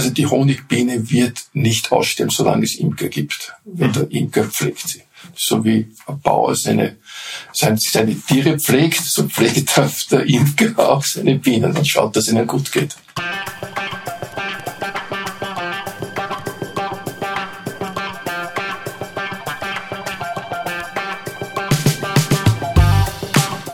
Also die Honigbiene wird nicht aussterben, solange es Imker gibt. Wenn der Imker pflegt sie. So wie ein Bauer seine, seine, seine Tiere pflegt, so pflegt der Imker auch seine Bienen und schaut, dass es ihnen gut geht.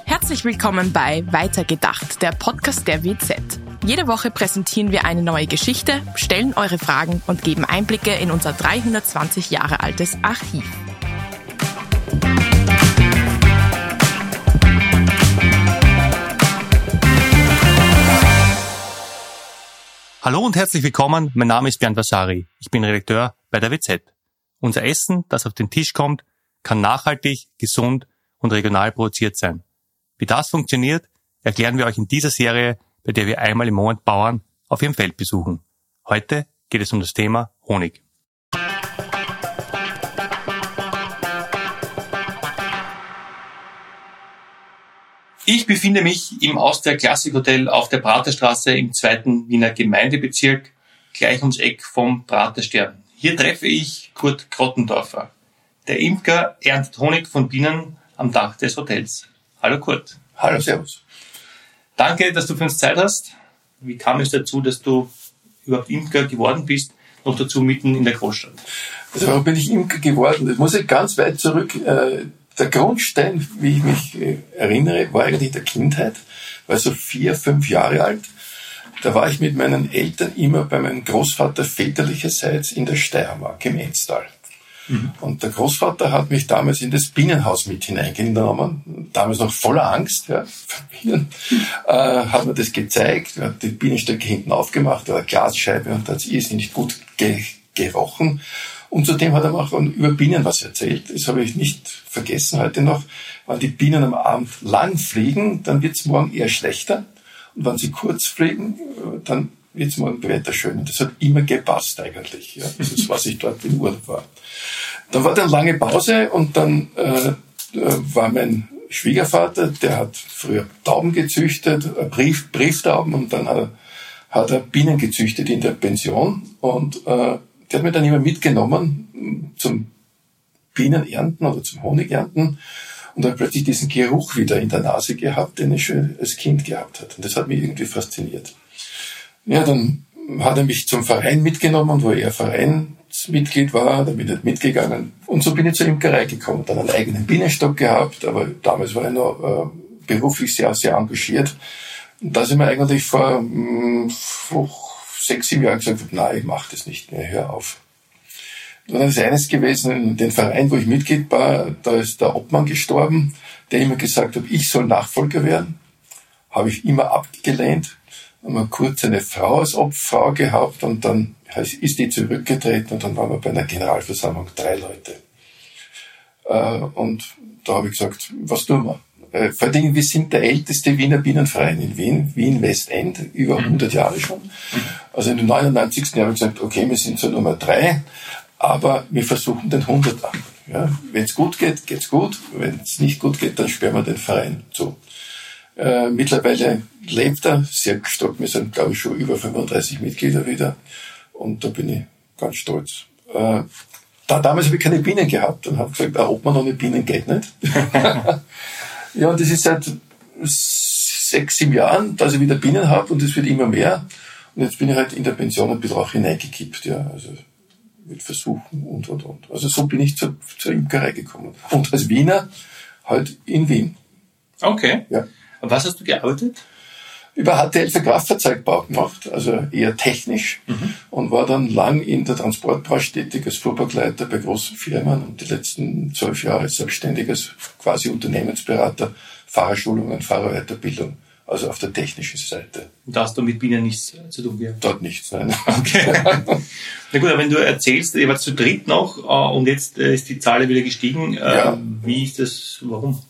Herzlich willkommen bei Weitergedacht, der Podcast der WZ. Jede Woche präsentieren wir eine neue Geschichte, stellen eure Fragen und geben Einblicke in unser 320 Jahre altes Archiv. Hallo und herzlich willkommen. Mein Name ist Bernd Vasari. Ich bin Redakteur bei der WZ. Unser Essen, das auf den Tisch kommt, kann nachhaltig, gesund und regional produziert sein. Wie das funktioniert, erklären wir euch in dieser Serie, bei der wir einmal im Monat Bauern auf ihrem Feld besuchen. Heute geht es um das Thema Honig. Ich befinde mich im Austria Classic Hotel auf der Praterstraße im zweiten Wiener Gemeindebezirk, gleich ums Eck vom Praterstern. Hier treffe ich Kurt Grottendorfer. Der Imker erntet Honig von Bienen am Dach des Hotels. Hallo Kurt. Hallo, Servus. Danke, dass du für uns Zeit hast. Wie kam es dazu, dass du überhaupt Imker geworden bist, noch dazu mitten in der Großstadt? Also warum bin ich Imker geworden? Das muss ich ganz weit zurück. Äh, der Grundstein, wie ich mich äh, erinnere, war eigentlich der Kindheit. War so vier, fünf Jahre alt. Da war ich mit meinen Eltern immer bei meinem Großvater väterlicherseits in der Steiermark im Enstal. Mhm. Und der Großvater hat mich damals in das Bienenhaus mit hineingenommen, damals noch voller Angst ja, für Bienen, äh, hat mir das gezeigt, hat die Bienenstöcke hinten aufgemacht, war eine Glasscheibe und hat es irrsinnig gut ge gerochen. Und zudem hat er mir auch über Bienen was erzählt. Das habe ich nicht vergessen heute noch. Wenn die Bienen am Abend lang fliegen, dann wird es morgen eher schlechter. Und wenn sie kurz fliegen, dann es morgen Wetter schön. Das hat immer gepasst eigentlich. Ja. Das ist, was ich dort in Urlaub war. Dann war dann lange Pause und dann äh, war mein Schwiegervater, der hat früher Tauben gezüchtet, äh, Brief, Brieftauben und dann hat er, hat er Bienen gezüchtet in der Pension und äh, der hat mich dann immer mitgenommen zum Bienenernten oder zum Honigernten und hat plötzlich diesen Geruch wieder in der Nase gehabt, den ich schon als Kind gehabt hat. Und das hat mich irgendwie fasziniert. Ja, dann hat er mich zum Verein mitgenommen, wo er Vereinsmitglied war, da bin ich mitgegangen. Und so bin ich zur Imkerei gekommen. Dann einen eigenen Bienenstock gehabt, aber damals war ich noch äh, beruflich sehr, sehr engagiert. Und da sind wir eigentlich vor, mh, vor sechs, sieben Jahren gesagt, nein, ich mache das nicht mehr, hör auf. Dann ist eines gewesen, den Verein, wo ich Mitglied war, da ist der Obmann gestorben, der immer gesagt hat, ich soll Nachfolger werden. Habe ich immer abgelehnt. Haben wir kurz eine Frau als Obfrau gehabt und dann ist die zurückgetreten und dann waren wir bei einer Generalversammlung drei Leute. Äh, und da habe ich gesagt, was tun wir? Äh, vor allem, wir sind der älteste Wiener Bienenverein in Wien, Wien Westend, über 100 mhm. Jahre schon. Also in den 99. Jahr habe ich gesagt, okay, wir sind so Nummer drei, aber wir versuchen den 100 an. Ja, wenn es gut geht, geht's gut. Wenn es nicht gut geht, dann sperren wir den Verein zu. Äh, mittlerweile lebt er sehr stark. Wir sind, glaube ich, schon über 35 Mitglieder wieder. Und da bin ich ganz stolz. Äh, da, damals habe ich keine Bienen gehabt und habe gesagt, ah, ob man noch eine Bienen geht nicht. Ja, und das ist seit sechs, sieben Jahren, dass ich wieder Bienen habe und es wird immer mehr. Und jetzt bin ich halt in der Pension ein bisschen auch hineingekippt, ja. Also mit Versuchen und, und, und. Also so bin ich zur, zur Imkerei gekommen. Und als Wiener halt in Wien. Okay. Ja. Und was hast du gearbeitet? über HTL für Kraftfahrzeugbau gemacht, also eher technisch mhm. und war dann lang in der Transportbranche tätig als Fuhrbegleiter bei großen Firmen und die letzten zwölf Jahre selbstständig als quasi Unternehmensberater, Fahrerschulungen, Fahrerweiterbildung, also auf der technischen Seite. Und da hast du mit Bienen nichts zu tun gehabt? Dort nichts, nein. Okay. Na gut, aber wenn du erzählst, ihr wart zu dritt noch äh, und jetzt äh, ist die Zahl wieder gestiegen, äh, ja. wie ist das, warum?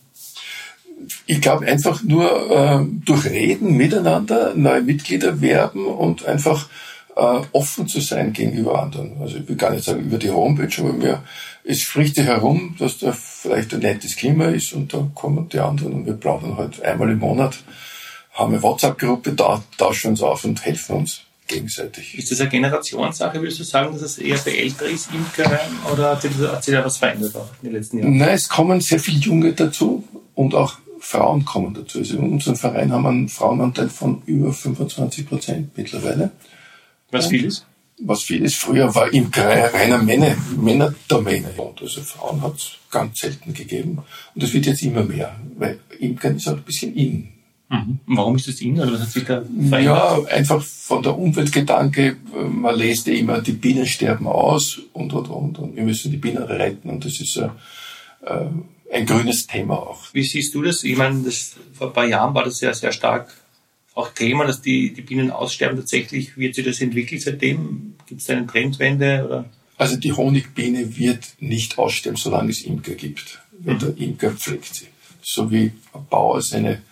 Ich glaube einfach nur äh, durch Reden miteinander neue Mitglieder werben und einfach äh, offen zu sein gegenüber anderen. Also ich will gar nicht sagen über die Homepage, aber mir, es spricht sich herum, dass da vielleicht ein nettes Klima ist und da kommen die anderen und wir plaudern halt einmal im Monat, haben eine WhatsApp-Gruppe, da tauschen uns auf und helfen uns. gegenseitig. Ist das eine Generationssache, würdest du sagen, dass es eher bei älter ist, Imkerei, oder hat sich da was verändert auch in den letzten Jahren? Nein, es kommen sehr viele Junge dazu und auch Frauen kommen dazu. Also in unserem Verein haben wir einen Frauenanteil von über 25 Prozent mittlerweile. Was viel ist? Was viel ist. Früher war Imkerei reiner Männer, Männerdomäne. Und also Frauen hat es ganz selten gegeben. Und das wird jetzt immer mehr, weil Imkern ist auch ein bisschen in. Mhm. Warum ist das in? Oder was hat sich da verändert? Ja, einfach von der Umweltgedanke, man lässt ja immer, die Bienen sterben aus und, und, und, und wir müssen die Bienen retten und das ist äh, ein grünes Thema auch. Wie siehst du das? Ich meine, das, vor ein paar Jahren war das sehr, sehr stark auch Thema, dass die, die Bienen aussterben. Tatsächlich wird sich das entwickelt seitdem? Gibt es da eine Trendwende? Oder? Also die Honigbiene wird nicht aussterben, solange es Imker gibt. Mhm. der Imker pflegt sie. So wie ein Bauer seine,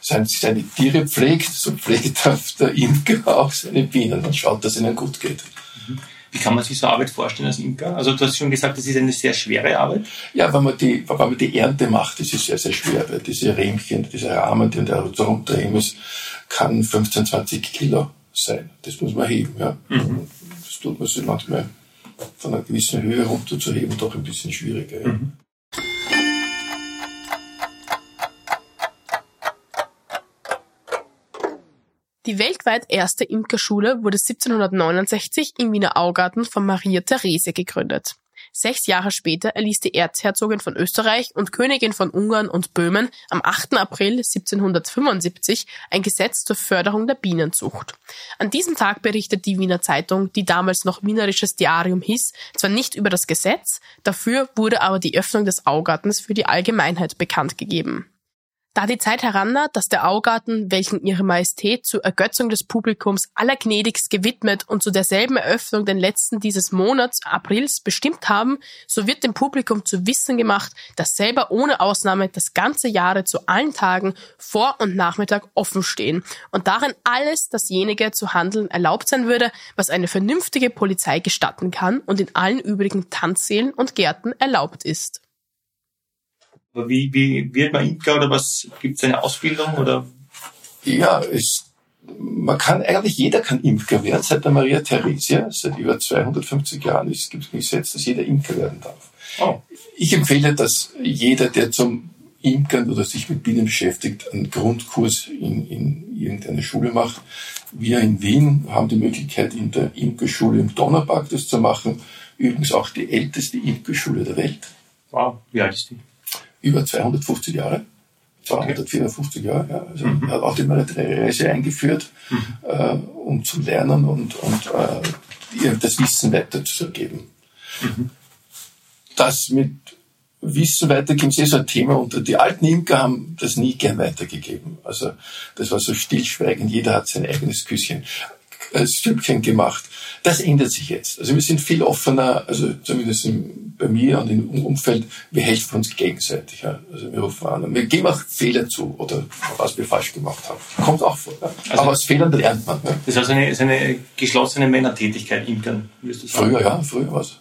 seine, seine Tiere pflegt, so pflegt der Imker auch seine Bienen und schaut, dass es ihnen gut geht. Wie kann man sich so Arbeit vorstellen als Imker? Also du hast schon gesagt, das ist eine sehr schwere Arbeit. Ja, wenn man die, wenn man die Ernte macht, ist es sehr, sehr schwer, weil diese Rähmchen, diese Rahmen, die da runterheben ist, kann 15, 20 Kilo sein. Das muss man heben, ja. Mhm. Das tut man sich manchmal von einer gewissen Höhe runterzuheben, doch ein bisschen schwieriger. Ja. Mhm. Die weltweit erste Imkerschule wurde 1769 im Wiener Augarten von Maria Therese gegründet. Sechs Jahre später erließ die Erzherzogin von Österreich und Königin von Ungarn und Böhmen am 8. April 1775 ein Gesetz zur Förderung der Bienenzucht. An diesem Tag berichtet die Wiener Zeitung, die damals noch Wienerisches Diarium hieß, zwar nicht über das Gesetz, dafür wurde aber die Öffnung des Augartens für die Allgemeinheit bekannt gegeben. Da die Zeit herannaht, dass der Augarten, welchen ihre Majestät zur Ergötzung des Publikums allergnädigst gewidmet und zu derselben Eröffnung den letzten dieses Monats, Aprils, bestimmt haben, so wird dem Publikum zu wissen gemacht, dass selber ohne Ausnahme das ganze Jahre zu allen Tagen Vor- und Nachmittag offen stehen und darin alles dasjenige zu handeln erlaubt sein würde, was eine vernünftige Polizei gestatten kann und in allen übrigen Tanzsälen und Gärten erlaubt ist. Wie, wie wird man Imker oder was gibt es eine Ausbildung oder? Ja, es, man kann eigentlich jeder kann Imker werden. Seit der Maria Theresia, seit über 250 Jahren ist, gibt es Gesetz, dass jeder Imker werden darf. Oh. Ich empfehle, dass jeder, der zum Imkern oder sich mit Bienen beschäftigt, einen Grundkurs in, in irgendeiner Schule macht. Wir in Wien haben die Möglichkeit, in der Imkerschule im Donnerpark das zu machen. Übrigens auch die älteste Imkerschule der Welt. Wow, wie alt ist die? Über 250 Jahre. 254 Jahre, ja. Also mhm. hat auch die Reise eingeführt, mhm. äh, um zu lernen und, und äh, das Wissen weiterzugeben. Mhm. Das mit Wissen weitergeben ist eh so ein Thema und die alten Imker haben das nie gern weitergegeben. Also das war so stillschweigend, jeder hat sein eigenes Küsschen als Stückchen gemacht. Das ändert sich jetzt. Also wir sind viel offener, also zumindest in, bei mir und im Umfeld, wir helfen uns gegenseitig. Ja. Also wir rufen an. Wir geben auch Fehler zu oder was wir falsch gemacht haben. Kommt auch vor. Ja. Also Aber aus Fehlern lernt man. Ja. Das ist also eine, ist eine geschlossene Männertätigkeit, Imkern, wirst du sagen? Früher, ja, früher was.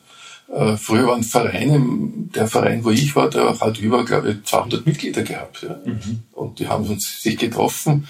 Äh, früher waren Vereine, der Verein, wo ich war, der hat über, glaube ich, 200 Mitglieder gehabt. Ja. Mhm. Und die haben uns sich getroffen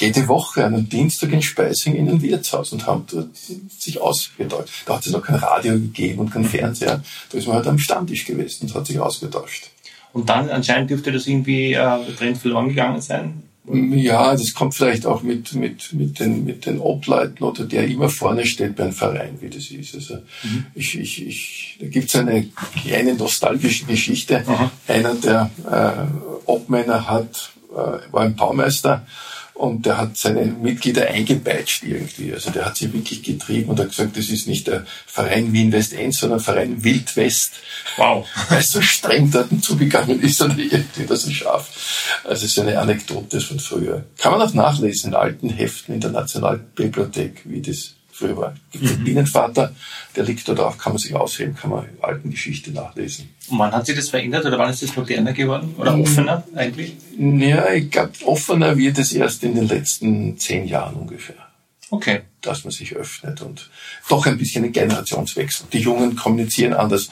jede Woche einen Dienstag in Speising in ein Wirtshaus und haben dort sich ausgetauscht. Da hat es noch kein Radio gegeben und kein Fernseher. Da ist man halt am Stammtisch gewesen und hat sich ausgetauscht. Und dann anscheinend dürfte das irgendwie äh, Trend verloren gegangen sein? Ja, das kommt vielleicht auch mit, mit, mit, den, mit den Obleuten oder der immer vorne steht bei einem Verein, wie das ist. Also mhm. ich, ich, ich, da gibt's eine kleine nostalgische Geschichte. Mhm. Einer der äh, Obmänner hat, äh, war ein Baumeister und der hat seine Mitglieder eingepeitscht irgendwie. Also der hat sie wirklich getrieben und hat gesagt, das ist nicht der Verein Wien West End, sondern Verein Wild West. Wow. Weil es so streng dort zugegangen ist und irgendwie das so scharf. Also es ist eine Anekdote von früher. Kann man auch nachlesen in alten Heften in der Nationalbibliothek, wie das früher war. Mhm. Bienenvater, der liegt dort auch, kann man sich ausheben, kann man in alten Geschichte nachlesen. Und wann hat sich das verändert oder wann ist das moderner geworden oder mhm. offener eigentlich? Ja, ich glaube, offener wird es erst in den letzten zehn Jahren ungefähr. Okay. Dass man sich öffnet und doch ein bisschen ein Generationswechsel. Die Jungen kommunizieren anders,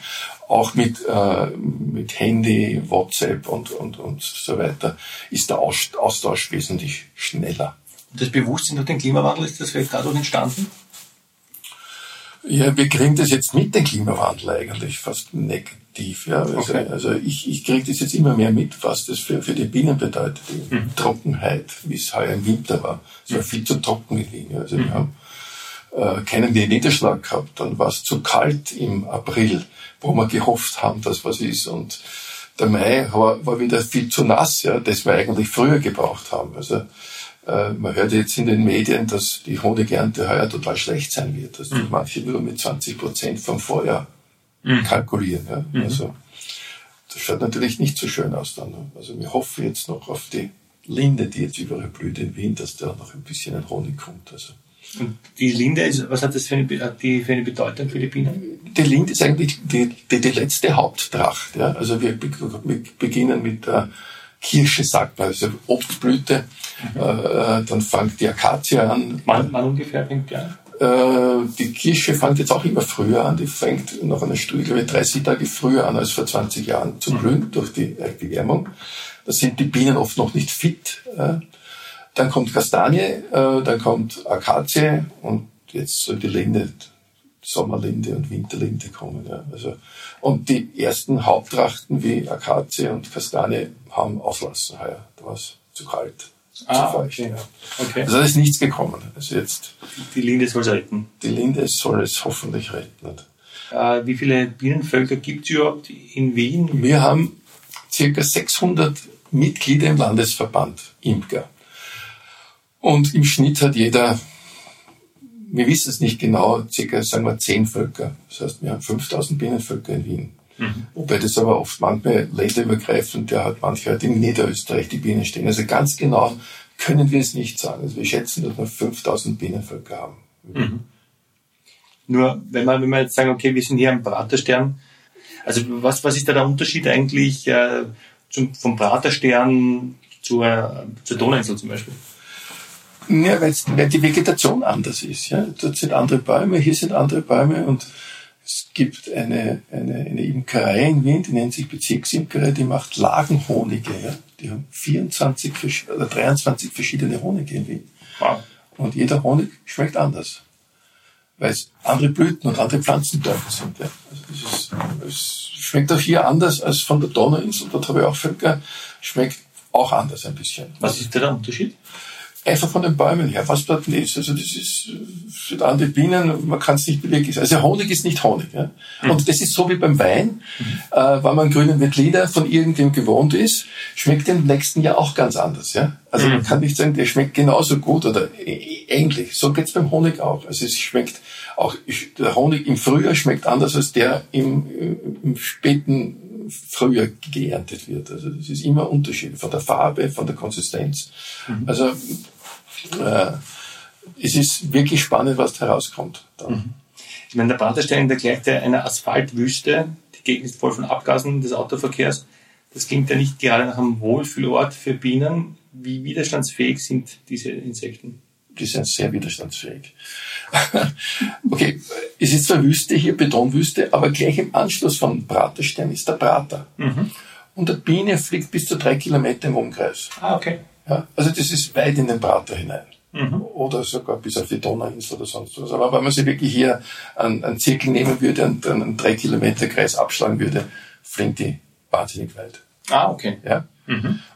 auch mit, äh, mit Handy, WhatsApp und, und, und so weiter, ist der Austausch wesentlich schneller. Das Bewusstsein durch den Klimawandel, ist das vielleicht dadurch entstanden? Ja, wir kriegen das jetzt mit dem Klimawandel eigentlich fast negativ. Ja. Also, Okay. also ich, ich kriege das jetzt immer mehr mit, was das für, für die Bienen bedeutet. Die Mhm. Trockenheit, wie es heuer im Winter war. Es war viel zu trocken in Wien. Also Mhm. wir haben äh, keinen Niederschlag gehabt. Dann war es zu kalt im April, wo wir gehofft haben, dass was ist. Und der Mai war, war wieder viel zu nass, ja, das wir eigentlich früher gebraucht haben. Also äh, man hört jetzt in den Medien, dass die Honigernte heuer total schlecht sein wird, dass die manche nur mit 20 Prozent vom Vorjahr kalkulieren. Ja. Also das schaut natürlich nicht so schön aus dann. ne. Also wir hoffen jetzt noch auf die Linde, die jetzt überall blüht in Wien, dass da noch ein bisschen ein Honig kommt. Also Und die Linde, ist, was hat das für eine, die für eine Bedeutung für die Bienen? die Linde ist eigentlich die, die, die letzte Haupttracht. Ja? Also wir, wir beginnen mit der Kirsche, sagt man, also Obstblüte. Äh, äh, dann fängt die Akazie an. Wann, wann ungefähr fängt die an? Äh, die Kirsche fängt jetzt auch immer früher an. Die fängt nach einer Studie, glaube ich, 30 Tage früher an als vor 20 Jahren zu blühen durch die Erwärmung. Da sind die Bienen oft noch nicht fit. Äh. Dann kommt Kastanie, äh, dann kommt Akazie und jetzt soll die Linde, Sommerlinde und Winterlinde kommen. Ja. Also, und die ersten Haupttrachten wie Akazie und Kastanie haben auslassen heuer. Da war es zu kalt, Ah, zu feucht. okay. Ja. Okay. Also da ist nichts gekommen. Also jetzt Die Linde soll es retten. die Linde soll es hoffentlich retten. Äh, wie viele Bienenvölker gibt es überhaupt in Wien? Wir haben circa 600 Mitglieder im Landesverband Imker. Und im Schnitt hat jeder, wir wissen es nicht genau, circa, sagen wir, 10 Völker. Das heißt, wir haben 5000 Bienenvölker in Wien. Wobei das aber oft manchmal länderübergreifend, der hat manche halt in Niederösterreich die Bienen stehen. Also ganz genau können wir es nicht sagen. Also wir schätzen, dass wir 5000 Bienenvölker haben. Nur, wenn wir, wenn wir jetzt sagen, okay, wir sind hier am Praterstern, also was, was ist da der Unterschied eigentlich äh, zum, vom Praterstern zur, zur Donauinsel zum Beispiel? Ja, weil's, weil die Vegetation anders ist. Ja? Dort sind andere Bäume, hier sind andere Bäume und es gibt eine, eine, eine Imkerei in Wien, die nennt sich Bezirksimkerei, die macht Lagenhonige. Ja? Die haben 24 versch- oder 23 verschiedene Honige in Wien. Wow. Und jeder Honig schmeckt anders. Weil es andere Blüten und andere Pflanzenteile sind. Ja. Also das ist, es schmeckt auch hier anders als von der Donauinsel. Dort habe ich auch Völker. Schmeckt auch anders ein bisschen. Was ist der Unterschied? Einfach von den Bäumen her, was dort ist. Also das ist für andere Bienen, man kann es nicht wirklich. Also Honig ist nicht Honig. Ja? Und das ist so wie beim Wein, äh, wenn man grünen Veltliner von irgendwem gewohnt ist, schmeckt im nächsten Jahr auch ganz anders. Ja? Also man kann nicht sagen, der schmeckt genauso gut oder ä- ähnlich. So geht's beim Honig auch. Also es schmeckt auch der Honig im Frühjahr schmeckt anders als der im, im späten Frühjahr geerntet wird. Also das ist immer Unterschied von der Farbe, von der Konsistenz. Also äh, es ist wirklich spannend, was da herauskommt. Dann. Ich meine, der Praterstern, der gleicht ja einer Asphaltwüste. Die Gegend ist voll von Abgasen des Autoverkehrs. Das klingt ja nicht gerade nach einem Wohlfühlort für Bienen. Wie widerstandsfähig sind diese Insekten? Die sind sehr widerstandsfähig. okay, es ist zwar Wüste hier, Betonwüste, aber gleich im Anschluss von Praterstern ist der Prater. Und der Biene fliegt bis zu drei Kilometer im Umkreis. Ah, okay. Ja, also das ist weit in den Prater hinein. Oder sogar bis auf die Donauinsel oder sonst was. Aber wenn man sich wirklich hier einen, einen Zirkel nehmen würde und einen drei Kilometer Kreis abschlagen würde, fliegt die wahnsinnig weit. Ah, okay. Ja?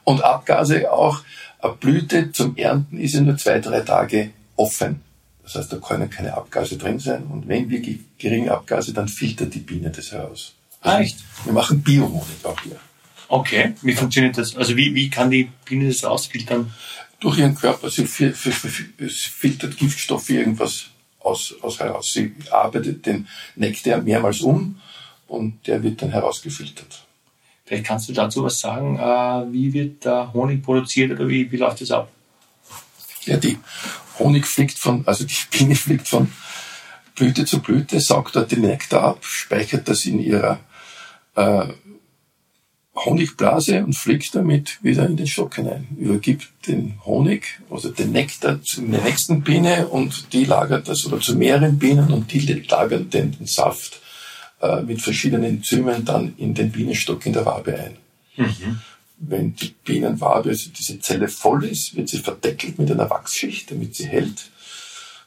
Und Abgase auch. Eine Blüte zum Ernten ist ja nur zwei, drei Tage offen. Das heißt, da können keine Abgase drin sein. Und wenn wirklich geringe Abgase, dann filtert die Biene das heraus. Ah, echt? Wir machen Biohonig auch hier. Okay. Wie funktioniert das? Also wie, wie kann die Biene das rausfiltern? durch ihren Körper. Sie filtert Giftstoffe irgendwas aus, aus heraus. Sie arbeitet den Nektar mehrmals um und der wird dann herausgefiltert. Vielleicht kannst du dazu was sagen. Äh, wie wird da Honig produziert oder wie, wie läuft das ab? Ja, die Honig fliegt von, also die Biene fliegt von Blüte zu Blüte, saugt dort den Nektar ab, speichert das in ihrer äh, Honigblase und fliegt damit wieder in den Stock hinein. Übergibt den Honig, also den Nektar zu der nächsten Biene und die lagert das oder zu mehreren Bienen und die lagern den, den Saft äh, mit verschiedenen Enzymen dann in den Bienenstock in der Wabe ein. Wenn die Bienenwabe, also diese Zelle voll ist, wird sie verdeckelt mit einer Wachsschicht, damit sie hält.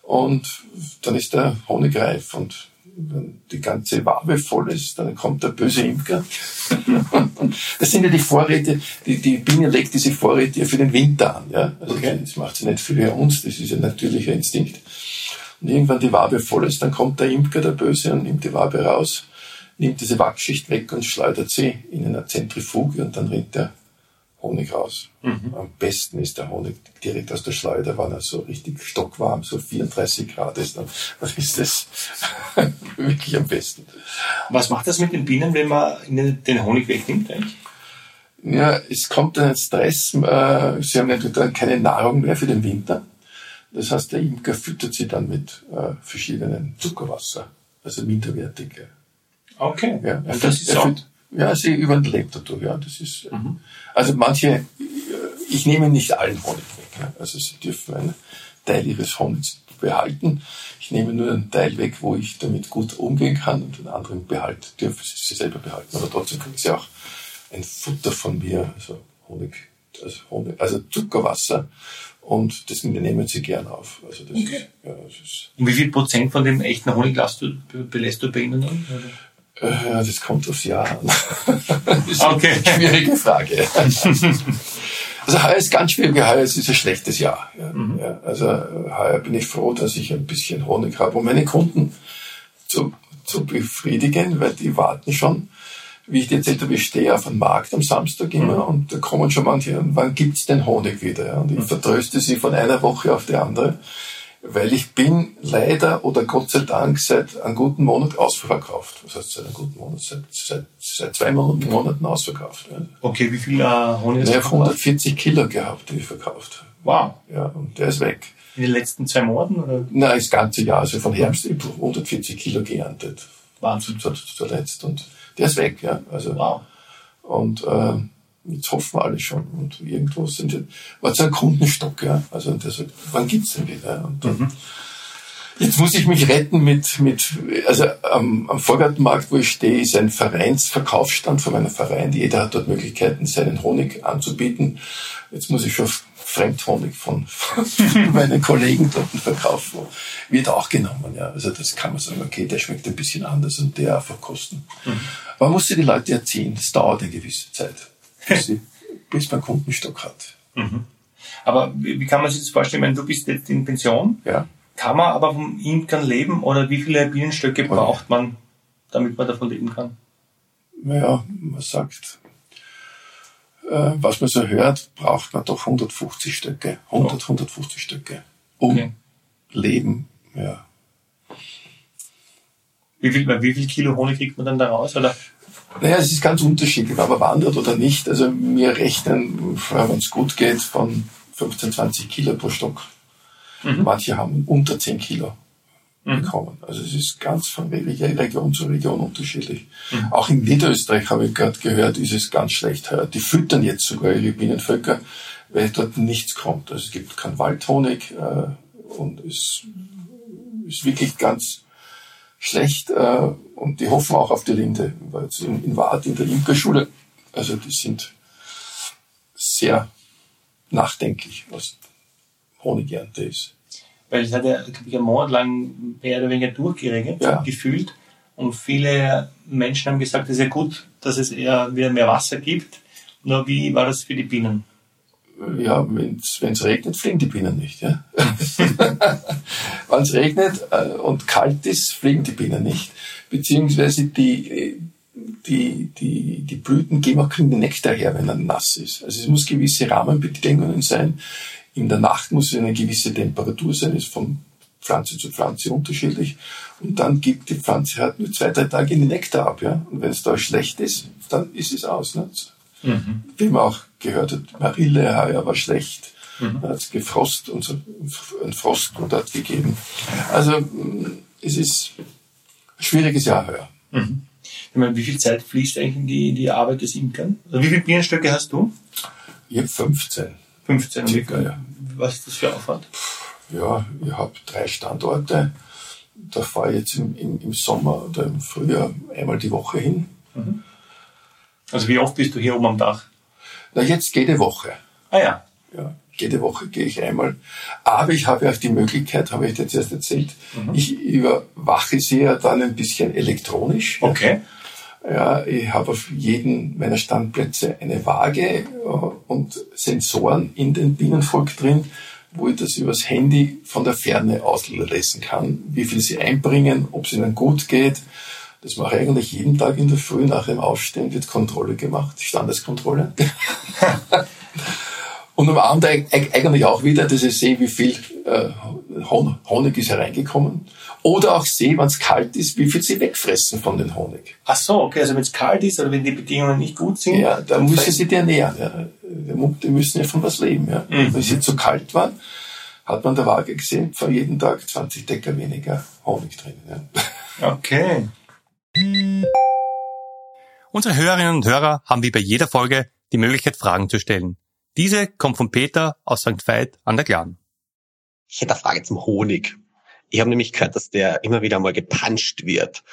Und dann ist der Honig reif und wenn die ganze Wabe voll ist, dann kommt der böse Imker. das sind ja die Vorräte, die, die Biene legt diese Vorräte ja für den Winter an. Ja? Also okay. das macht sie nicht für uns, das ist ein natürlicher Instinkt. Und irgendwann die Wabe voll ist, dann kommt der Imker, der Böse, und nimmt die Wabe raus, nimmt diese Wachschicht weg und schleudert sie in eine Zentrifuge und dann rinnt der Honig raus. Mhm. Am besten ist der Honig direkt aus der Schleuder, wenn er so richtig stockwarm, so 34 Grad ist, dann ist das wirklich am besten. Was macht das mit den Bienen, wenn man ihnen den Honig wegnimmt eigentlich? Ja, es kommt dann ein Stress, äh, sie haben natürlich dann keine Nahrung mehr für den Winter. Das heißt, der Imker füttert sie dann mit äh, verschiedenen Zuckerwasser, also minderwertige. Okay. Ja, und das ist auch ja, sie überlebt dadurch, ja. Das ist, mhm. also manche, äh, ich nehme nicht allen Honig weg. Ja. Also sie dürfen einen Teil ihres Honigs behalten. Ich nehme nur einen Teil weg, wo ich damit gut umgehen kann und den anderen behalt, dürfen sie, sie selber behalten. Aber trotzdem kriegen sie auch ein Futter von mir, also Honig, also, Honig, also Zuckerwasser. Und das nehmen sie gern auf. Also das okay. ist, ja, das ist und wie viel Prozent von dem echten Honig du, belässt du bei Ihnen dann? Oder? Äh, das kommt aufs Jahr an. das ist okay. eine schwierige Frage. Also heuer ist ganz schwierig, heuer ist ein schlechtes Jahr. Mhm. Ja, also heuer bin ich froh, dass ich ein bisschen Honig habe, um meine Kunden zu, zu befriedigen, weil die warten schon. Wie ich dir erzählt habe, ich stehe auf einem Markt am Samstag immer mhm. und da kommen schon manche, wann gibt's den Honig wieder? Und ich mhm. vertröste sie von einer Woche auf die andere weil ich bin leider oder Gott sei Dank seit einem guten Monat ausverkauft. Was heißt seit einem guten Monat? Seit, seit, seit zwei Monaten ausverkauft. Ja. Okay, wie viel äh, Honig hast du Ich habe 140 Kilo gehabt, die ich verkauft. Wow. Ja, und der ist weg. In den letzten zwei Monaten? Oder? Nein, das ganze Jahr, also von Herbst 140 Kilo geerntet. Wahnsinn. Zuletzt. Und der ist weg, ja. Also, wow. Und äh, Jetzt hoffen wir alle schon. Und irgendwo sind die, war so ein Kundenstock, ja. Also, der sagt, wann gibt's denn wieder? Und dann, mhm. Jetzt muss ich mich retten mit, mit also am, am Vorgartenmarkt, wo ich stehe, ist ein Vereinsverkaufsstand von meinem Verein. Jeder hat dort Möglichkeiten, seinen Honig anzubieten. Jetzt muss ich schon Fremdhonig von, von meinen Kollegen dort verkaufen. Wird auch genommen, ja. Also das kann man sagen, okay, der schmeckt ein bisschen anders und der einfach kosten. Mhm. Man muss die Leute erziehen. Das dauert eine gewisse Zeit bis, sie, bis man Kundenstock hat. Mhm. Aber wie, kann man sich das vorstellen? Wenn du bist jetzt in Pension, ja. kann man aber vom Imkern leben oder wie viele Bienenstöcke braucht man, damit man davon leben kann? Naja, man sagt, äh, was man so hört, braucht man doch 150 Stöcke, 100, oh. 150 Stöcke, um okay. Leben, ja. Wie viel, wie viel Kilo Honig kriegt man dann da raus? Oder? Naja, es ist ganz unterschiedlich, ob er wandert oder nicht. Also wir rechnen, wenn es gut geht, von 15, 20 Kilo pro Stock. Mhm. Manche haben unter 10 Kilo mhm. bekommen. Also es ist ganz von Region zu Region unterschiedlich. Mhm. Auch in Niederösterreich habe ich gerade gehört, ist es ganz schlecht. Die füttern jetzt sogar ihre Bienenvölker, weil dort nichts kommt. Also es gibt kein Waldhonig äh, und es ist wirklich ganz schlecht äh, und die hoffen auch auf die Linde, weil sie in, in Wart in der Imkerschule, also die sind sehr nachdenklich, was Honigernte ist. Weil es hat ja, glaube ich, einen Monat lang mehr oder weniger durchgeregnet, ja. gefühlt. Und viele Menschen haben gesagt, es ist ja gut, dass es eher wieder mehr Wasser gibt. Nur wie war das für die Bienen? Ja, wenn es regnet, fliegen die Bienen nicht. Ja? wenn es regnet äh, und kalt ist, fliegen die Bienen nicht. Beziehungsweise die, die, die, die Blüten geben auch keinen Nektar her, wenn er nass ist. Also es muss gewisse Rahmenbedingungen sein. In der Nacht muss es eine gewisse Temperatur sein, ist von Pflanze zu Pflanze unterschiedlich. Und dann gibt die Pflanze halt nur zwei, drei Tage den Nektar ab. Ja? Und wenn es da schlecht ist, dann ist es aus. Ne? Mhm. Wie man auch gehört hat, Marille heuer war schlecht. Mhm. Da hat es gefrost und so, ein Frostgrund hat gegeben. Also es ist ein schwieriges Jahr heuer. Mhm. Ich meine, wie viel Zeit fließt eigentlich in die, die Arbeit des Imkern? Also wie viele Bienenstöcke hast du? Ich habe 15. 15, Circa, ja. Was ist das für Aufwand? Ja, ich habe drei Standorte. Da fahre ich jetzt im, im, im, Sommer oder im Frühjahr einmal die Woche hin. Mhm. Also wie oft bist du hier oben am Dach? Na, jetzt jede Woche. Ah ja. Ja, jede Woche gehe ich einmal. Aber ich habe auch die Möglichkeit, habe ich dir zuerst erzählt, mhm. ich überwache sie ja dann ein bisschen elektronisch. Okay. Ja, ich habe auf jeden meiner Standplätze eine Waage und Sensoren in den Bienenvolk drin, wo ich das übers Handy von der Ferne auslesen kann, wie viel sie einbringen, ob es ihnen gut geht. Das mache ich eigentlich jeden Tag in der Früh nach dem Aufstehen, wird Kontrolle gemacht, Standeskontrolle. Und am Abend eigentlich auch wieder, dass ich sehe, wie viel äh, Honig ist hereingekommen. Oder auch sehe, wenn es kalt ist, wie viel sie wegfressen von den Honig. Ach so, okay, also wenn es kalt ist oder wenn die Bedingungen nicht gut sind. Ja, da müssen sie dir ernähren. Ja. Die müssen ja von was leben. Ja. Mhm. Wenn sie zu kalt waren, hat man der Waage gesehen, vor jedem Tag 20 Decker weniger Honig drin. Ja. Okay. Unsere Hörerinnen und Hörer haben wie bei jeder Folge die Möglichkeit, Fragen zu stellen. Diese kommt von Peter aus St. Veit an der Glan. Ich hätte eine Frage zum Honig. Ich habe nämlich gehört, dass der immer wieder mal gepanscht wird.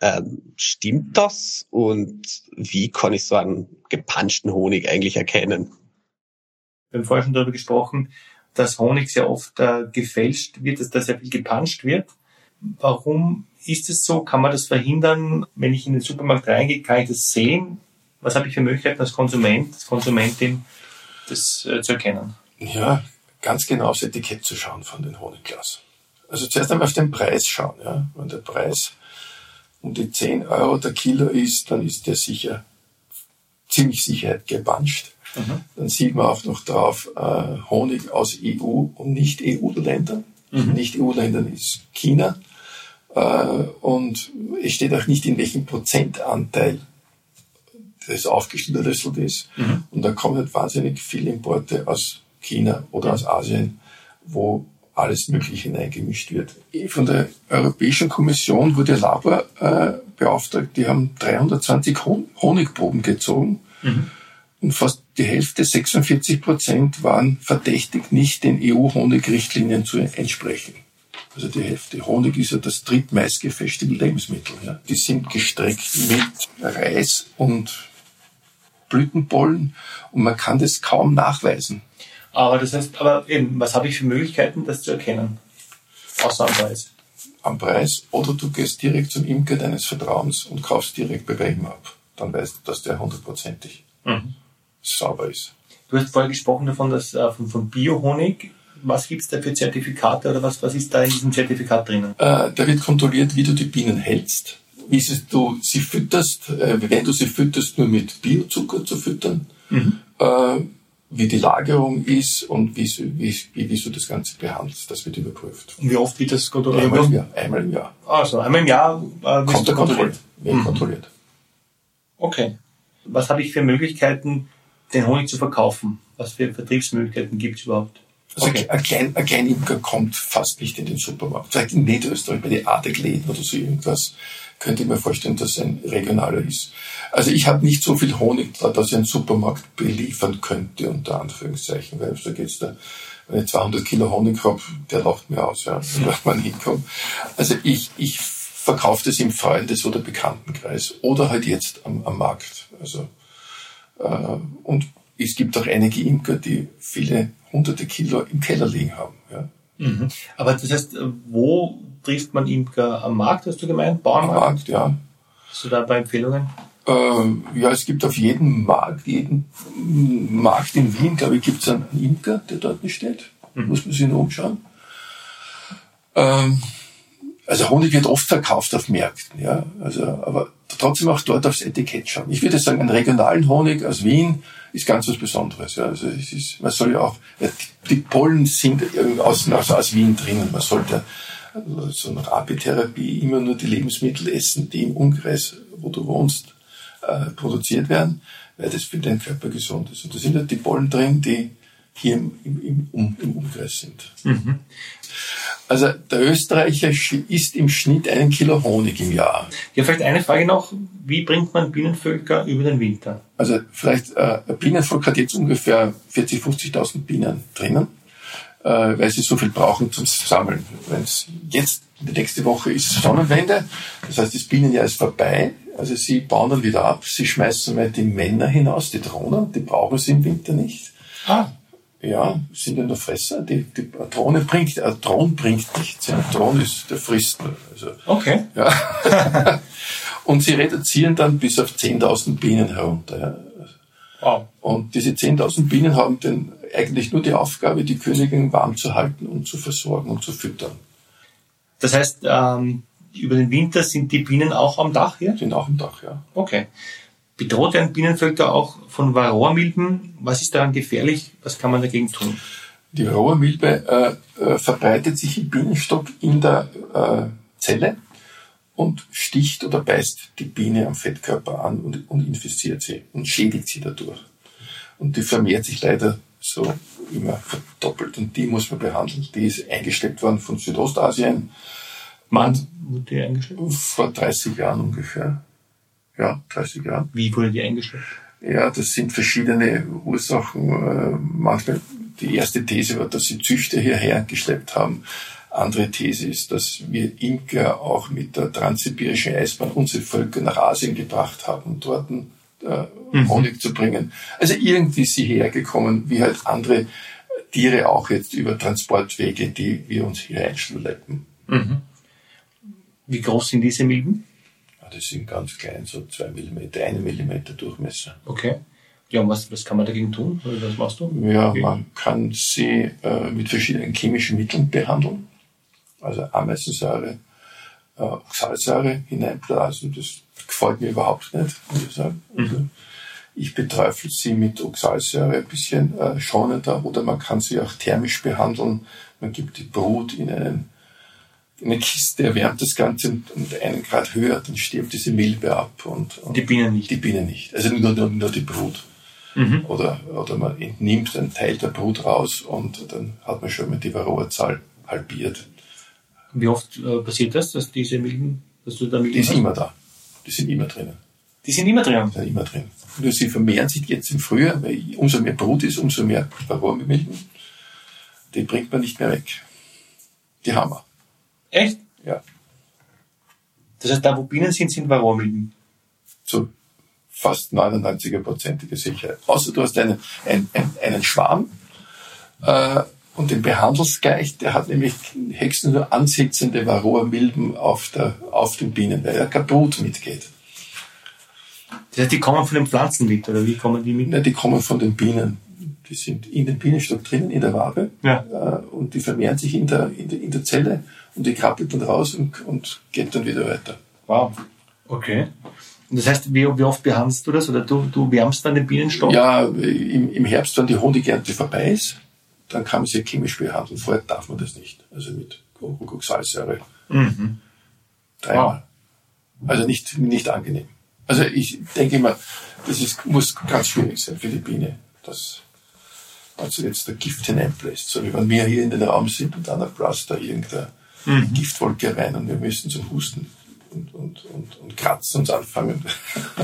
Ähm, stimmt das? Und wie kann ich so einen gepanschten Honig eigentlich erkennen? Wir haben vorher schon darüber gesprochen, dass Honig sehr oft äh, gefälscht wird, dass da sehr viel gepanscht wird. Warum ist es so? Kann man das verhindern? Wenn ich in den Supermarkt reingehe, kann ich das sehen? Was habe ich für Möglichkeiten als Konsument, als Konsumentin, das äh, zu erkennen? Ja, ganz genau aufs Etikett zu schauen von den Honigglas. Also zuerst einmal auf den Preis schauen. Ja. Wenn der Preis um die 10 Euro der Kilo ist, dann ist der sicher ziemlich sicher gebanscht. Mhm. Dann sieht man auch noch drauf äh, Honig aus EU und nicht EU-Ländern. Mhm. Nicht EU-Ländern ist China. Äh, und es steht auch nicht, in welchem Prozentanteil das aufgeschlüsselt ist. Mhm. Und da kommen halt wahnsinnig viele Importe aus China oder aus Asien, wo alles Mögliche hineingemischt wird. Von der Europäischen Kommission wurde Labor äh, beauftragt, die haben 320 Hon Honigproben gezogen mhm. und fast die Hälfte, 46 Prozent, waren verdächtig, nicht den EU-Honigrichtlinien zu entsprechen. Also die Hälfte. Honig ist ja das drittmeist gefestigte Lebensmittel. Ja. Die sind gestreckt mit Reis und Blütenpollen und man kann das kaum nachweisen. Aber das heißt, aber eben, was habe ich für Möglichkeiten, das zu erkennen? Außer am Preis. Am Preis oder du gehst direkt zum Imker deines Vertrauens und kaufst direkt bei ihm ab. Dann weißt du, dass der hundertprozentig mhm. sauber ist. Du hast vorher gesprochen davon, dass äh, von, von Biohonig. Was gibt's da für Zertifikate oder was, was ist da in diesem Zertifikat drinnen? Äh, da wird kontrolliert, wie du die Bienen hältst, wie du sie fütterst, äh, wenn du sie fütterst, nur mit Biozucker zu füttern. Mhm. Äh, wie die Lagerung ist und wie, wie, wie, wie du das Ganze behandelst. Das wird überprüft. Und wie oft wird das kontrolliert? Einmal im Jahr. Einmal im Jahr. Also einmal im Jahr äh, Kommt der kontrolliert. Wird mhm. kontrolliert. Okay. Was habe ich für Möglichkeiten, den Honig zu verkaufen? Was für Vertriebsmöglichkeiten gibt es überhaupt? Also okay. ein, Klein, ein Kleinimker kommt fast nicht in den Supermarkt. Vielleicht in Niederösterreich bei den Adegläden oder so irgendwas könnte ich mir vorstellen, dass es ein regionaler ist. Also ich habe nicht so viel Honig da, dass ich einen Supermarkt beliefern könnte, unter Anführungszeichen, weil da geht's da, wenn ich 200 Kilo Honig habe, der lacht mir aus, ja, wenn man hinkommt. Also ich, ich verkaufe das im Freundes- oder Bekanntenkreis oder halt jetzt am, am Markt. Also äh, und es gibt auch einige Imker, die viele hunderte Kilo im Keller liegen haben. Ja. Mhm. Aber das heißt, wo trifft man Imker am Markt, hast du gemeint? Bauernmarkt? Am Markt, ja. Hast du da bei Empfehlungen? Ähm, ja, es gibt auf jedem Markt, jeden Markt in Wien, glaube ich, gibt es einen Imker, der dort nicht steht. Mhm. Muss man sich nur umschauen. Ähm, also Honig wird oft verkauft auf Märkten, ja. Also, aber trotzdem auch dort aufs Etikett schauen. Ich würde sagen, einen regionalen Honig aus Wien ist ganz was Besonderes. Ja. Also es ist, man soll ja auch, ja, die Pollen sind aus, aus, aus Wien drinnen. Man sollte also so eine Apitherapie immer nur die Lebensmittel essen, die im Umkreis, wo du wohnst, äh, produziert werden, weil das für deinen Körper gesund ist. Und da sind halt die Pollen drin, die hier im, im, im, im Umkreis sind. Mhm. Also der Österreicher isst im Schnitt einen Kilo Honig im Jahr. Ja, vielleicht eine Frage noch. Wie bringt man Bienenvölker über den Winter? Also vielleicht, äh, ein Bienenvolk hat jetzt ungefähr 40.000, 50.000 Bienen drinnen äh, weil sie so viel brauchen zum Sammeln. Wenn's jetzt, die nächste Woche ist Sonnenwende, das heißt, das Bienenjahr ist vorbei, also sie bauen dann wieder ab, sie schmeißen mal die Männer hinaus, die Drohnen, die brauchen sie im Winter nicht. Ah. Ja, sind ja nur Fresser. Die, die eine Drohne bringt, ein Drohne bringt nichts. Ein Drohne ist, der frisst nur. Also, Okay. ja. Und sie reduzieren dann bis auf 10.000 Bienen herunter. Ja. Wow. Und diese 10.000 Bienen haben dann eigentlich nur die Aufgabe, die Königin warm zu halten und zu versorgen und zu füttern. Das heißt, ähm, über den Winter sind die Bienen auch am Dach hier? Sind auch im Dach, ja. Okay. Bedroht werden Bienenvölker auch von Varroamilben? Was ist daran gefährlich? Was kann man dagegen tun? Die rohe Milbe äh, äh, verbreitet sich im Bienenstock in der äh, Zelle und sticht oder beißt die Biene am Fettkörper an und, und infiziert sie und schädigt sie dadurch. Und die vermehrt sich leider so immer verdoppelt und die muss man behandeln. Die ist eingeschleppt worden von Südostasien Wann wurde die eingeschleppt? vor 30 Jahren ungefähr. Ja, 30 Jahren. Wie wurde die eingeschleppt? Ja, das sind verschiedene Ursachen. Äh, Manchmal die erste These war, dass sie Züchter hierher geschleppt haben. Andere These ist, dass wir Imker auch mit der transsibirischen Eisbahn unsere Völker nach Asien gebracht haben, um dort äh, Honig zu bringen. Also irgendwie ist sie hergekommen, wie halt andere Tiere auch jetzt über Transportwege, die wir uns hier einschleppen. Wie groß sind diese Milben? Das sind ganz klein, so zwei Millimeter, eine Millimeter Durchmesser. Okay. Ja, und was, was kann man dagegen tun? Was machst du? Ja, man kann sie äh, mit verschiedenen chemischen Mitteln behandeln. Also Ameisensäure, äh, Oxalsäure hineinblasen. Das gefällt mir überhaupt nicht, muss ich sagen. Also, ich beträufel sie mit Oxalsäure ein bisschen äh, schonender oder man kann sie auch thermisch behandeln. Man gibt die Brut in einen, in eine Kiste, erwärmt das Ganze und, und einen Grad höher, dann stirbt diese Milbe ab und, und Die Bienen nicht. die Biene nicht. Also nur, nur, nur die Brut. Oder, oder man entnimmt einen Teil der Brut raus und dann hat man schon mal die Varroa-Zahl halbiert. Wie oft äh, passiert das, dass diese Milben, dass du da Milben Die hast? immer da. Die sind immer drinnen. Die sind immer drin. Die sind immer drin. Nur sie vermehren sich jetzt im Frühjahr, weil umso mehr Brut ist, umso mehr Varroa-Milben. Die bringt man nicht mehr weg. Die haben wir. Echt? Ja. Das heißt, da wo Bienen sind, sind Varroamilben. Zu fast 99%iger Sicherheit. Außer du hast einen, einen, einen, Schwarm, äh, und den behandelst gleich, der hat nämlich höchstens nur ansitzende Varroa-Milben auf, der, auf den Bienen, weil er Brut mitgeht. Das heißt, die kommen von den Pflanzen mit, oder wie kommen die mit? Ne, die kommen von den Bienen. Die sind in den Bienenstock drinnen, in der Wabe. Ja. Äh, und die vermehren sich in der, in der, in der Zelle und die krabbelt dann raus und, und geht dann wieder weiter. Wow. Okay. Und das heißt, wie, wie oft behandelst du das? Oder du, du wärmst dann den Bienenstock? Ja, im, im Herbst, wenn die Honigernte vorbei ist, dann kann man sie chemisch behandeln. Vorher darf man das nicht. Also mit Oxalsäure. Dreimal. Also nicht, nicht angenehm. Also ich denke immer, das ist, muss ganz schwierig sein für die Biene, dass also jetzt der Gift hineinbläst. So wie wenn wir hier in den Raum sind und dann bläst da irgendeine Giftwolke rein und wir müssen zum Husten und, und, und, und kratzen uns anfangen.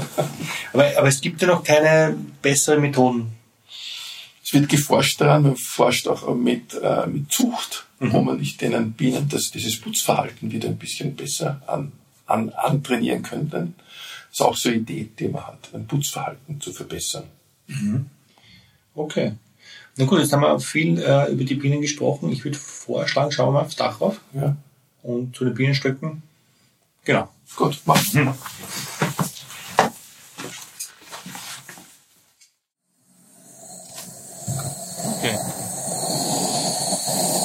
Aber, aber es gibt ja noch keine besseren Methoden. Es wird geforscht daran, man forscht auch mit, äh, mit Zucht, wo man nicht den Bienen das, dieses Putzverhalten wieder ein bisschen besser an, an, antrainieren könnte. Das ist auch so eine Idee, die man hat, ein Putzverhalten zu verbessern. Okay. Na gut, jetzt haben wir viel äh, über die Bienen gesprochen. Ich würde vorschlagen, schauen wir mal aufs Dach rauf Ja, und zu den Bienenstöcken. Genau. gut, mach. Okay.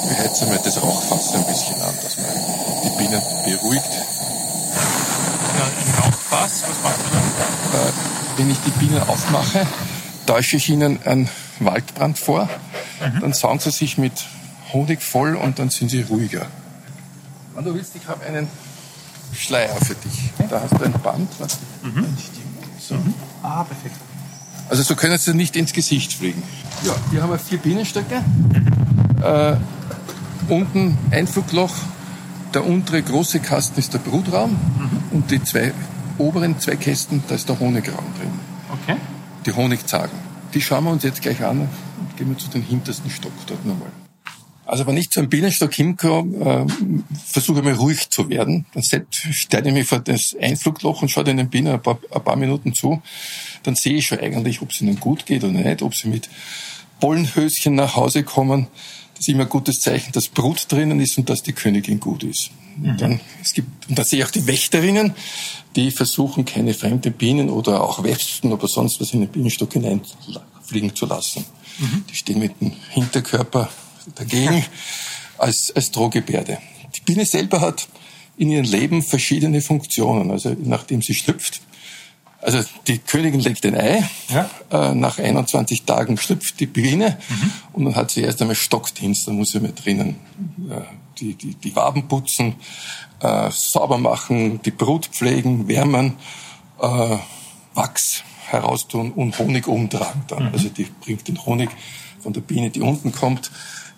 Wir heizen mal das Rauchfass ein bisschen an, dass man die Bienen beruhigt. Ja, ein Rauchfass, was macht man dann? Äh, wenn ich die Bienen aufmache, täusche ich ihnen einen Waldbrand vor, dann saugen sie sich mit Honig voll und dann sind sie ruhiger. Wenn du willst, ich habe einen Schleier für dich. Da hast du ein Band. warte, So. Ah, perfekt. Also so können sie nicht ins Gesicht fliegen. Ja, hier haben wir vier Bienenstöcke. Äh, unten Einflugloch. Der untere große Kasten ist der Brutraum. Und die zwei oberen zwei Kästen, da ist der Honigraum drin. Okay. Die Honigzagen. Die schauen wir uns jetzt gleich an und gehen wir zu den hintersten Stock dort nochmal. Also wenn ich zu einem Bienenstock hinkomme, äh, versuche ich mal ruhig zu werden. Dann stelle ich mich vor das Einflugloch und schaue den Bienen ein paar, ein paar Minuten zu. Dann sehe ich schon eigentlich, ob es ihnen gut geht oder nicht, ob sie mit Pollenhöschen nach Hause kommen, ist immer ein gutes Zeichen, dass Brut drinnen ist und dass die Königin gut ist. Und dann, es gibt, und da sehe ich auch die Wächterinnen, die versuchen, keine fremden Bienen oder auch Wespen oder sonst was in den Bienenstock hineinfliegen zu lassen. Die stehen mit dem Hinterkörper dagegen als, als Drohgebärde. Die Biene selber hat in ihrem Leben verschiedene Funktionen. Also nachdem sie schlüpft, also die Königin legt ein Ei, Ja. äh, nach 21 Tagen schlüpft die Biene und dann hat sie erst einmal Stockdienst, da muss sie mit drinnen äh, die, die, die Waben putzen, äh, sauber machen, die Brut pflegen, wärmen, äh, Wachs heraustun und Honig umtragen dann. Also die bringt den Honig von der Biene, die unten kommt,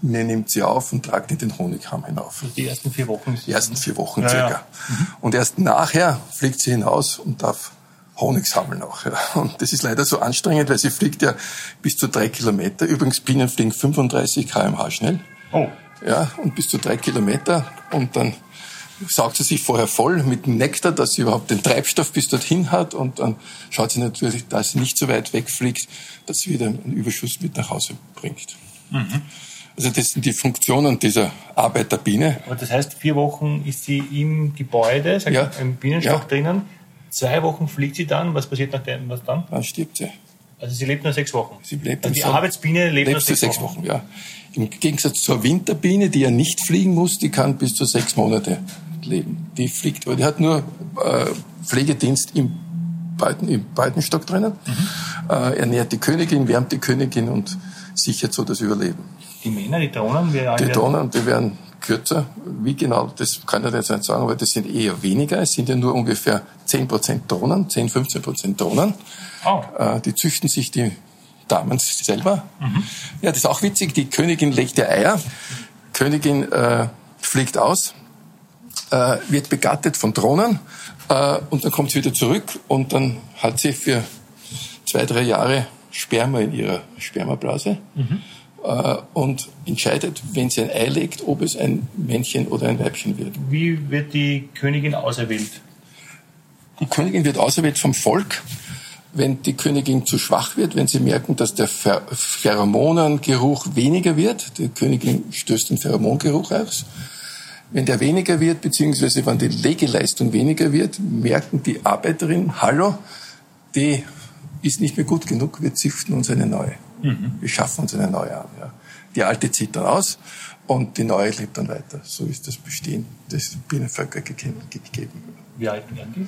nimmt sie auf und tragt in den Honigkamm hinauf. Die ersten vier Wochen Die ersten vier Wochen Ja, circa. ja. Und erst nachher fliegt sie hinaus und darf Honig sammeln auch. Ja. Und das ist leider so anstrengend, weil sie fliegt ja bis zu drei Kilometer. Übrigens, Bienen fliegen 35 kmh schnell. Oh. Ja, und bis zu drei Kilometer. Und dann saugt sie sich vorher voll mit dem Nektar, dass sie überhaupt den Treibstoff bis dorthin hat. Und dann schaut sie natürlich, dass sie nicht so weit wegfliegt, dass sie wieder einen Überschuss mit nach Hause bringt. Also das sind die Funktionen dieser Arbeiterbiene. Aber das heißt, vier Wochen ist sie im Gebäude, sag Ja. im Bienenstock Ja. drinnen. Zwei Wochen fliegt sie dann. Was passiert nachdem? Was dann? Dann stirbt sie. Also sie lebt nur sechs Wochen. Sie lebt also die Arbeitsbiene lebt nur sechs, sechs Wochen, ja. Im Gegensatz zur Winterbiene, die ja nicht fliegen muss, die kann bis zu sechs Monate leben. Die fliegt, aber die hat nur äh, Pflegedienst im, Beiten, im Beitenstock drinnen, äh, ernährt die Königin, wärmt die Königin und sichert so das Überleben. Die Männer, die Drohnen, wir Die Drohnen, die werden kürzer. Wie genau, das kann ich jetzt nicht sagen, aber das sind eher weniger. Es sind ja nur ungefähr 10% Drohnen, 10, 15% Drohnen. Oh. Äh, die züchten sich die Damen selber. Ja, das ist auch witzig. Die Königin legt ja Eier. Königin äh, fliegt aus, äh, wird begattet von Drohnen äh, und dann kommt sie wieder zurück und dann hat sie für zwei, drei Jahre Sperma in ihrer Spermablase äh, und entscheidet, wenn sie ein Ei legt, ob es ein Männchen oder ein Weibchen wird. Wie wird die Königin auserwählt? Die Königin wird auserwählt vom Volk. Wenn die Königin zu schwach wird, wenn sie merken, dass der Pher Pheromonengeruch weniger wird, die Königin stößt den Pheromongeruch aus. Wenn der weniger wird, beziehungsweise wenn die Legeleistung weniger wird, merken die Arbeiterinnen, hallo, die ist nicht mehr gut genug, wir züchten uns eine neue. Wir schaffen uns eine neue an. Ja. Die alte zieht dann aus und die neue lebt dann weiter. So ist das Bestehen des Bienenvölker gegeben. Wie alt werden die?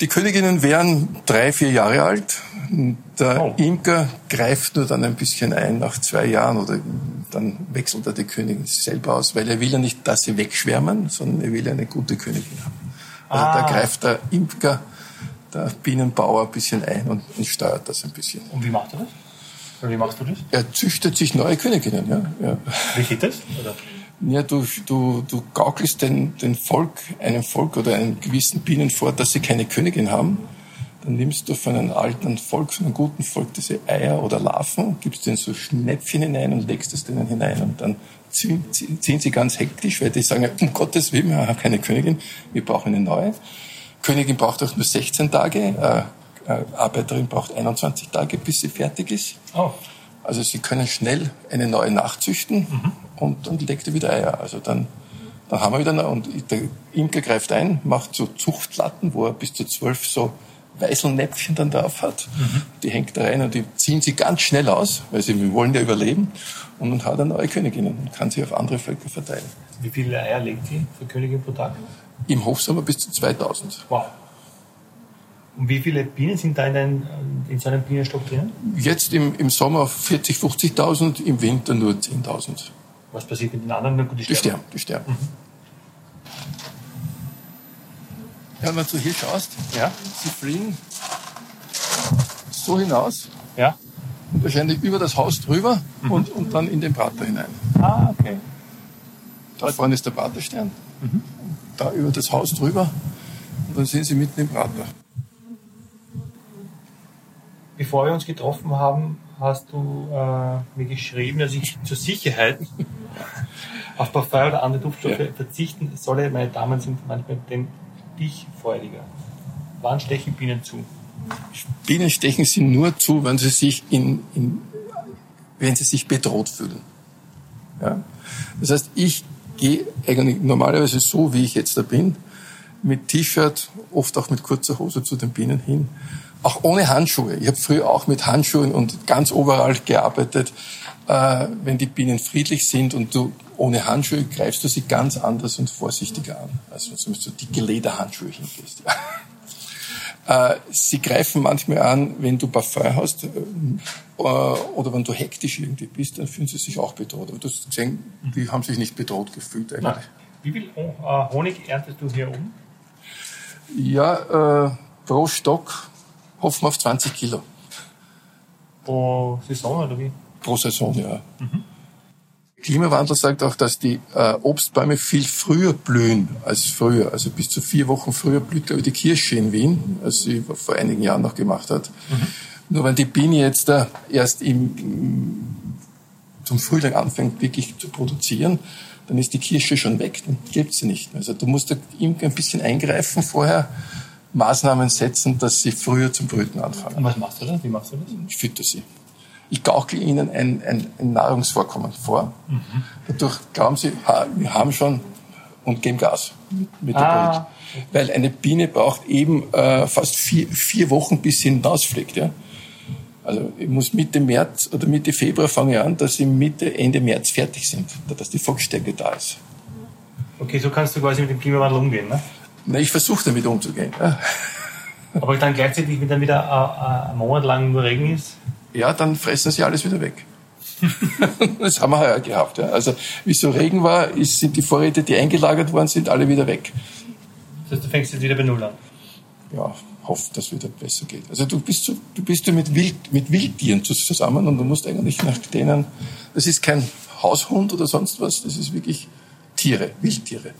Die Königinnen wären drei, vier Jahre alt. Der Oh. Imker greift nur dann ein bisschen ein nach zwei Jahren oder dann wechselt er die Königin selber aus, weil er will ja nicht, dass sie wegschwärmen, sondern er will eine gute Königin haben. Also Ah. da greift der Imker, der Bienenbauer ein bisschen ein und, und steuert das ein bisschen. Und wie macht er das? Oder wie machst du das? Er züchtet sich neue Königinnen. Ja, ja. Wie geht das? Oder? Ja, du, du, du gaukelst den, den Volk, einem Volk oder einem gewissen Bienen vor, dass sie keine Königin haben. Dann nimmst du von einem alten Volk, von einem guten Volk diese Eier oder Larven, gibst denen so Schnäpfchen hinein und legst es denen hinein. Und dann ziehen, ziehen sie ganz hektisch, weil die sagen, um Gottes Willen, wir haben keine Königin, wir brauchen eine neue. Königin braucht auch nur 16 Tage, äh, Arbeiterin braucht 21 Tage, bis sie fertig ist. Oh. Also sie können schnell eine neue nachzüchten und dann legt er wieder Eier. Also dann, dann haben wir wieder eine, und der Imker greift ein, macht so Zuchtlatten, wo er bis zu zwölf so Weißelnäpfchen dann drauf hat. Die hängt da rein und die ziehen sie ganz schnell aus, weil sie wollen ja überleben. Und dann hat er neue Königinnen und kann sie auf andere Völker verteilen. Wie viele Eier legt die für Königin pro Tag? Im Hochsommer bis zu 2000. Wow. Und wie viele Bienen sind da in, dein, in so einem Bienenstock drin? Jetzt im, im Sommer 40, 50.000, im Winter nur 10.000. Was passiert mit den anderen? Na gut, Die sterben, die sterben. Ja, wenn du hier schaust, Ja? sie fliegen so hinaus Ja? und wahrscheinlich über das Haus drüber und, und dann in den Prater hinein. Ah, okay. Da vorne ist der Praterstern, da über das Haus drüber und dann sind sie mitten im Prater. Bevor wir uns getroffen haben, hast du äh, mir geschrieben, dass ich zur Sicherheit auf Parfum oder andere Duftstoffe Ja. verzichten solle. Meine Damen sind manchmal dem Stichfreudiger. Wann stechen Bienen zu? Bienen stechen sie nur zu, wenn sie sich in, in wenn sie sich bedroht fühlen. Ja? Das heißt, ich gehe eigentlich normalerweise so, wie ich jetzt da bin, mit T-Shirt, oft auch mit kurzer Hose zu den Bienen hin, auch ohne Handschuhe. Ich habe früher auch mit Handschuhen und ganz overall gearbeitet. Äh, wenn die Bienen friedlich sind und du ohne Handschuhe greifst du sie ganz anders und vorsichtiger an, als wenn du dicke Lederhandschuhe hingehst. Ja. Äh, sie greifen manchmal an, wenn du Parfum hast äh, oder wenn du hektisch irgendwie bist, dann fühlen sie sich auch bedroht. Aber du hast gesehen, die haben sich nicht bedroht gefühlt eigentlich. Na, wie viel äh, Honig erntest du hier um? Ja, äh, pro Stock hoffen wir auf 20 Kilo. Pro Saison oder wie? Pro Saison, ja. Mhm. Klimawandel sagt auch, dass die äh, Obstbäume viel früher blühen als früher. Also bis zu vier Wochen früher blüht, glaube ich, die Kirsche in Wien, als sie vor einigen Jahren noch gemacht hat. Mhm. Nur wenn die Biene jetzt da erst im, zum Frühling anfängt, wirklich zu produzieren, dann ist die Kirsche schon weg, dann gibt sie nicht mehr. Also du musst da ein bisschen eingreifen vorher, Maßnahmen setzen, dass sie früher zum Brüten anfangen. Und was machst du da? Wie machst du das? Ich fütter sie. Ich gaukel ihnen ein, ein, ein Nahrungsvorkommen vor. Mhm. Dadurch glauben sie, ha, wir haben schon und geben Gas mit, mit der ah. Brut. Weil eine Biene braucht eben äh, fast vier, vier Wochen, bis sie hinausfliegt. Ja? Also ich muss Mitte März oder Mitte Februar fange ich an, dass sie Mitte, Ende März fertig sind, dass die Volksstärke da ist. Okay, so kannst du quasi mit dem Klimawandel umgehen, ne? Na, ich versuche damit umzugehen. Ja. Aber dann gleichzeitig, wenn dann wieder ein, ein Monat lang nur Regen ist? ja, dann fressen sie alles wieder weg. das haben wir heuer gehabt. Ja. Also wie so Regen war, ist, sind die Vorräte, die eingelagert worden sind, alle wieder weg. Das heißt, du fängst jetzt wieder bei Null an? Ja, hoffe, dass es wieder besser geht. Also du bist, so, du bist ja mit, Wild, mit Wildtieren zusammen und du musst eigentlich nach denen, das ist kein Haushund oder sonst was, das ist wirklich Tiere, Wildtiere.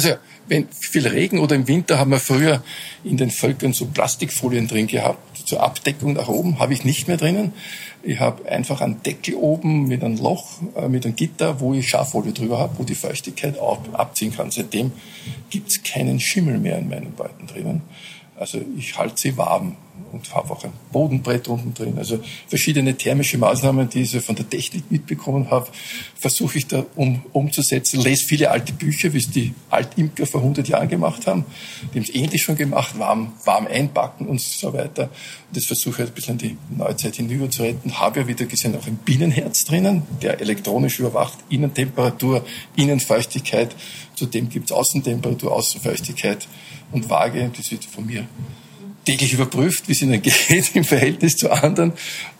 Also wenn viel Regen oder im Winter haben wir früher in den Völkern so Plastikfolien drin gehabt. Zur Abdeckung nach oben habe ich nicht mehr drinnen. Ich habe einfach einen Deckel oben mit einem Loch, äh, mit einem Gitter, wo ich Schaffolie drüber habe, wo die Feuchtigkeit abziehen kann. Seitdem gibt es keinen Schimmel mehr in meinen Beuten drinnen. Also ich halte sie warm und habe auch ein Bodenbrett unten drin. Also verschiedene thermische Maßnahmen, die ich so von der Technik mitbekommen habe, versuche ich da um, umzusetzen. Lese viele alte Bücher, wie es die Altimker vor 100 Jahren gemacht haben. Die haben es ähnlich schon gemacht, warm, warm einpacken und so weiter. Und das versuche ich halt ein bisschen in die Neuzeit hinüber zu retten. Habe ja wieder gesehen auch ein Bienenherz drinnen, der elektronisch überwacht Innentemperatur, Innenfeuchtigkeit. Zudem gibt es Außentemperatur, Außenfeuchtigkeit und Waage. Das wird von mir täglich überprüft, wie es ihnen geht im Verhältnis zu anderen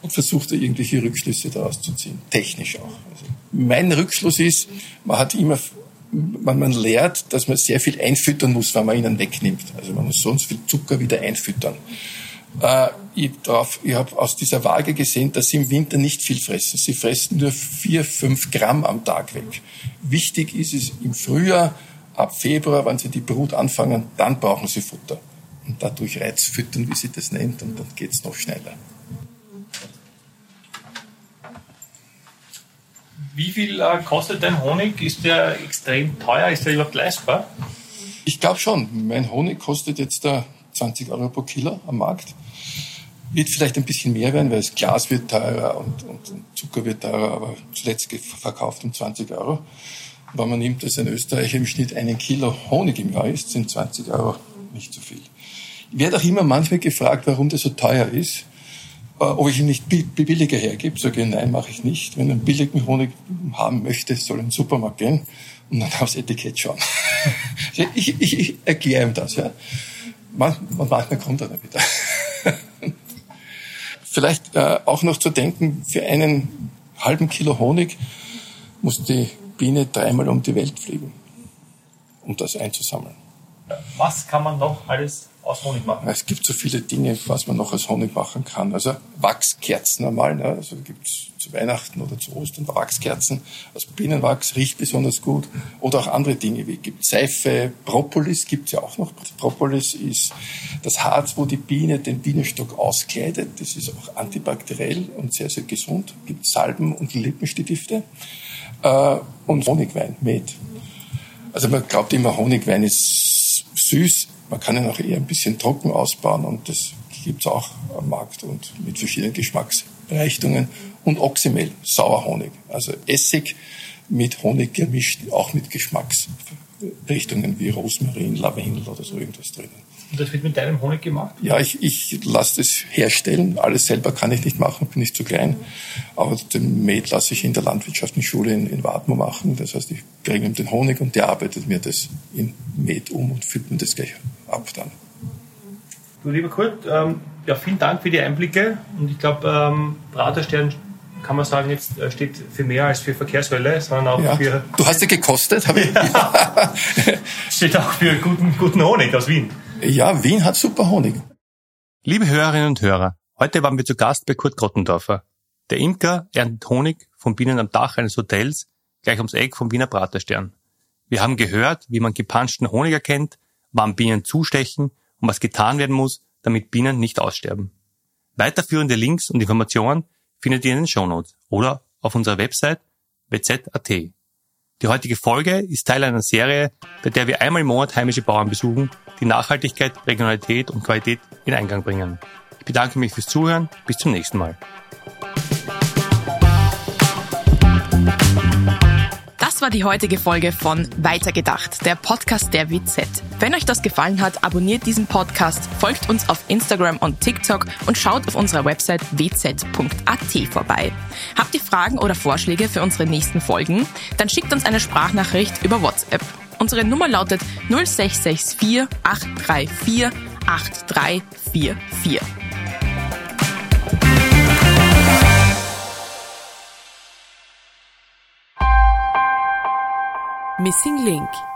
und versucht irgendwelche Rückschlüsse daraus zu ziehen, technisch auch. Also mein Rückschluss ist, man hat immer, man, man lehrt, dass man sehr viel einfüttern muss, wenn man ihnen wegnimmt. Also man muss sonst viel Zucker wieder einfüttern. Äh, ich ich habe aus dieser Waage gesehen, dass sie im Winter nicht viel fressen. Sie fressen nur vier, fünf Gramm am Tag weg. Wichtig ist es im Frühjahr, ab Februar, wenn sie die Brut anfangen, dann brauchen sie Futter und dadurch Reiz füttern, wie sie das nennt, und dann geht es noch schneller. Wie viel äh, kostet dein Honig? Ist der extrem teuer? Ist der überhaupt leistbar? Ich glaube schon. Mein Honig kostet jetzt da 20 Euro pro Kilo am Markt. Wird vielleicht ein bisschen mehr werden, weil das Glas wird teurer und, und Zucker wird teurer, aber zuletzt verkauft um 20 Euro. Wenn man nimmt, dass ein Österreicher im Schnitt einen Kilo Honig im Jahr isst, sind 20 Euro nicht so viel. Ich werde auch immer manchmal gefragt, warum das so teuer ist. Äh, ob ich ihn nicht billiger hergebe, sage ich, nein, mache ich nicht. Wenn einen billigen Honig haben möchte, soll er in den Supermarkt gehen und dann aufs Etikett schauen. ich, ich, ich erkläre ihm das. Ja. manchmal kommt er dann wieder. Vielleicht äh, auch noch zu denken, für einen halben Kilo Honig muss die Biene dreimal um die Welt fliegen, um das einzusammeln. Was kann man noch alles aus Honig machen? Es gibt so viele Dinge, was man noch aus Honig machen kann. Also Wachskerzen einmal, ne? also gibt es zu Weihnachten oder zu Ostern Wachskerzen aus Bienenwachs, riecht besonders gut. Oder auch andere Dinge, wie gibt Seife, Propolis gibt es ja auch noch. Propolis ist das Harz, wo die Biene den Bienenstock auskleidet. Das ist auch antibakteriell und sehr, sehr gesund. Gibt Salben und Lippenstifte. Äh, und Honigwein, Met. Also man glaubt immer, Honigwein ist süß. Man kann ihn auch eher ein bisschen trocken ausbauen und das gibt's auch am Markt und mit verschiedenen Geschmacksrichtungen. Und Oxymel, Sauerhonig, also Essig mit Honig gemischt, auch mit Geschmacksrichtungen wie Rosmarin, Lavendel oder so irgendwas drinnen. Und das wird mit deinem Honig gemacht? Ja, ich, ich lasse das herstellen. Alles selber kann ich nicht machen, bin ich zu klein. Aber den Met lasse ich in der Landwirtschaftlichen in, in Wartmo machen. Das heißt, ich kriege ihm den Honig und der arbeitet mir das in Met um und füllt mir das gleich ab dann. Du lieber Kurt, ähm, ja, vielen Dank für die Einblicke. Und ich glaube, ähm, Praterstern kann man sagen, jetzt äh, steht für mehr als für Verkehrswelle, sondern auch ja. für. Du hast ja gekostet, habe ich. Ja. steht auch für guten, guten Honig aus Wien. Ja, Wien hat super Honig. Liebe Hörerinnen und Hörer, heute waren wir zu Gast bei Kurt Grottendorfer. Der Imker erntet Honig von Bienen am Dach eines Hotels, gleich ums Eck vom Wiener Praterstern. Wir haben gehört, wie man gepanschten Honig erkennt, wann Bienen zustechen und was getan werden muss, damit Bienen nicht aussterben. Weiterführende Links und Informationen findet ihr in den Shownotes oder auf unserer Website wz.at. Die heutige Folge ist Teil einer Serie, bei der wir einmal im Monat heimische Bauern besuchen, die Nachhaltigkeit, Regionalität und Qualität in Eingang bringen. Ich bedanke mich fürs Zuhören. Bis zum nächsten Mal. Das war die heutige Folge von Weitergedacht, der Podcast der WZ. Wenn euch das gefallen hat, abonniert diesen Podcast, folgt uns auf Instagram und TikTok und schaut auf unserer Website wz.at vorbei. Habt ihr Fragen oder Vorschläge für unsere nächsten Folgen? Dann schickt uns eine Sprachnachricht über WhatsApp. Unsere Nummer lautet 0664 834 8344. Missing Link